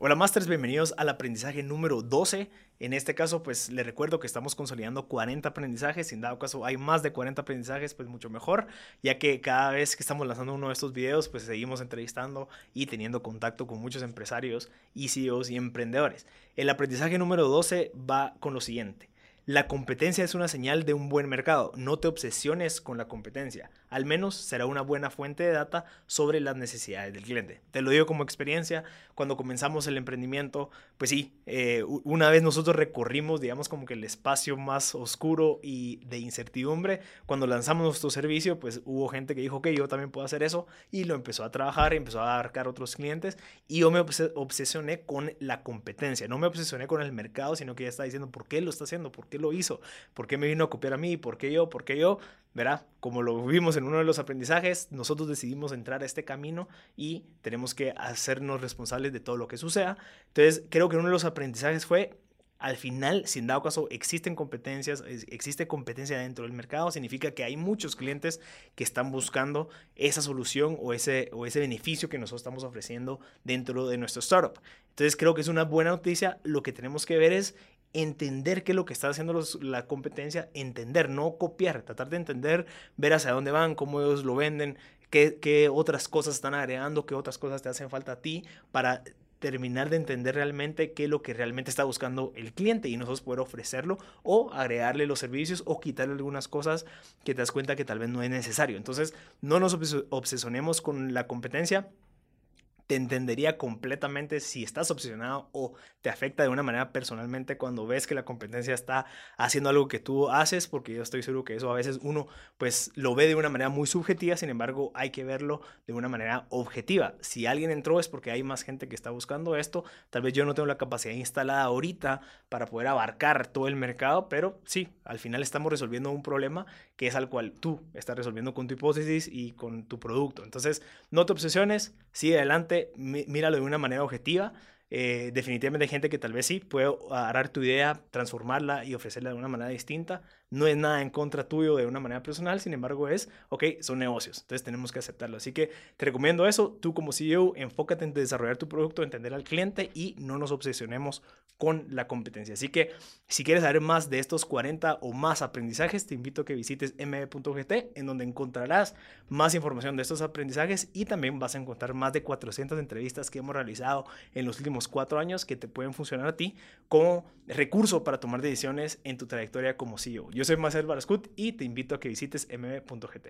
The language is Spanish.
Hola Masters, bienvenidos al aprendizaje número 12. En este caso, pues les recuerdo que estamos consolidando 40 aprendizajes. Si en dado caso hay más de 40 aprendizajes, pues mucho mejor, ya que cada vez que estamos lanzando uno de estos videos, pues seguimos entrevistando y teniendo contacto con muchos empresarios y CEOs y emprendedores. El aprendizaje número 12 va con lo siguiente. La competencia es una señal de un buen mercado. No te obsesiones con la competencia. Al menos será una buena fuente de data sobre las necesidades del cliente. Te lo digo como experiencia. Cuando comenzamos el emprendimiento, pues sí, eh, una vez nosotros recorrimos, digamos, como que el espacio más oscuro y de incertidumbre. Cuando lanzamos nuestro servicio, pues hubo gente que dijo que yo también puedo hacer eso y lo empezó a trabajar, empezó a abarcar otros clientes y yo me obsesioné con la competencia. No me obsesioné con el mercado, sino que ya está diciendo por qué lo está haciendo, por qué lo hizo? ¿Por qué me vino a copiar a mí? ¿Por qué yo? ¿Por qué yo? Verá, como lo vimos en uno de los aprendizajes, nosotros decidimos entrar a este camino y tenemos que hacernos responsables de todo lo que suceda. Entonces, creo que uno de los aprendizajes fue al final, si en dado caso existen competencias, existe competencia dentro del mercado, significa que hay muchos clientes que están buscando esa solución o ese, o ese beneficio que nosotros estamos ofreciendo dentro de nuestro startup. Entonces creo que es una buena noticia. Lo que tenemos que ver es entender qué es lo que está haciendo la competencia, entender, no copiar, tratar de entender, ver hacia dónde van, cómo ellos lo venden, qué, qué otras cosas están agregando, qué otras cosas te hacen falta a ti para terminar de entender realmente qué es lo que realmente está buscando el cliente y nosotros poder ofrecerlo o agregarle los servicios o quitarle algunas cosas que te das cuenta que tal vez no es necesario. Entonces, no nos obsesionemos con la competencia te entendería completamente si estás obsesionado o te afecta de una manera personalmente cuando ves que la competencia está haciendo algo que tú haces, porque yo estoy seguro que eso a veces uno pues lo ve de una manera muy subjetiva, sin embargo hay que verlo de una manera objetiva. Si alguien entró es porque hay más gente que está buscando esto, tal vez yo no tengo la capacidad instalada ahorita para poder abarcar todo el mercado, pero sí, al final estamos resolviendo un problema que es al cual tú estás resolviendo con tu hipótesis y con tu producto. Entonces, no te obsesiones, sigue adelante, míralo de una manera objetiva eh, definitivamente hay gente que tal vez sí puede agarrar tu idea, transformarla y ofrecerla de una manera distinta. No es nada en contra tuyo de una manera personal, sin embargo es, ok, son negocios, entonces tenemos que aceptarlo. Así que te recomiendo eso, tú como CEO, enfócate en desarrollar tu producto, entender al cliente y no nos obsesionemos con la competencia. Así que si quieres saber más de estos 40 o más aprendizajes, te invito a que visites mb.gt, en donde encontrarás más información de estos aprendizajes y también vas a encontrar más de 400 entrevistas que hemos realizado en los últimos cuatro años que te pueden funcionar a ti como recurso para tomar decisiones en tu trayectoria como CEO. Yo soy Marcel Barascut y te invito a que visites mb.gt.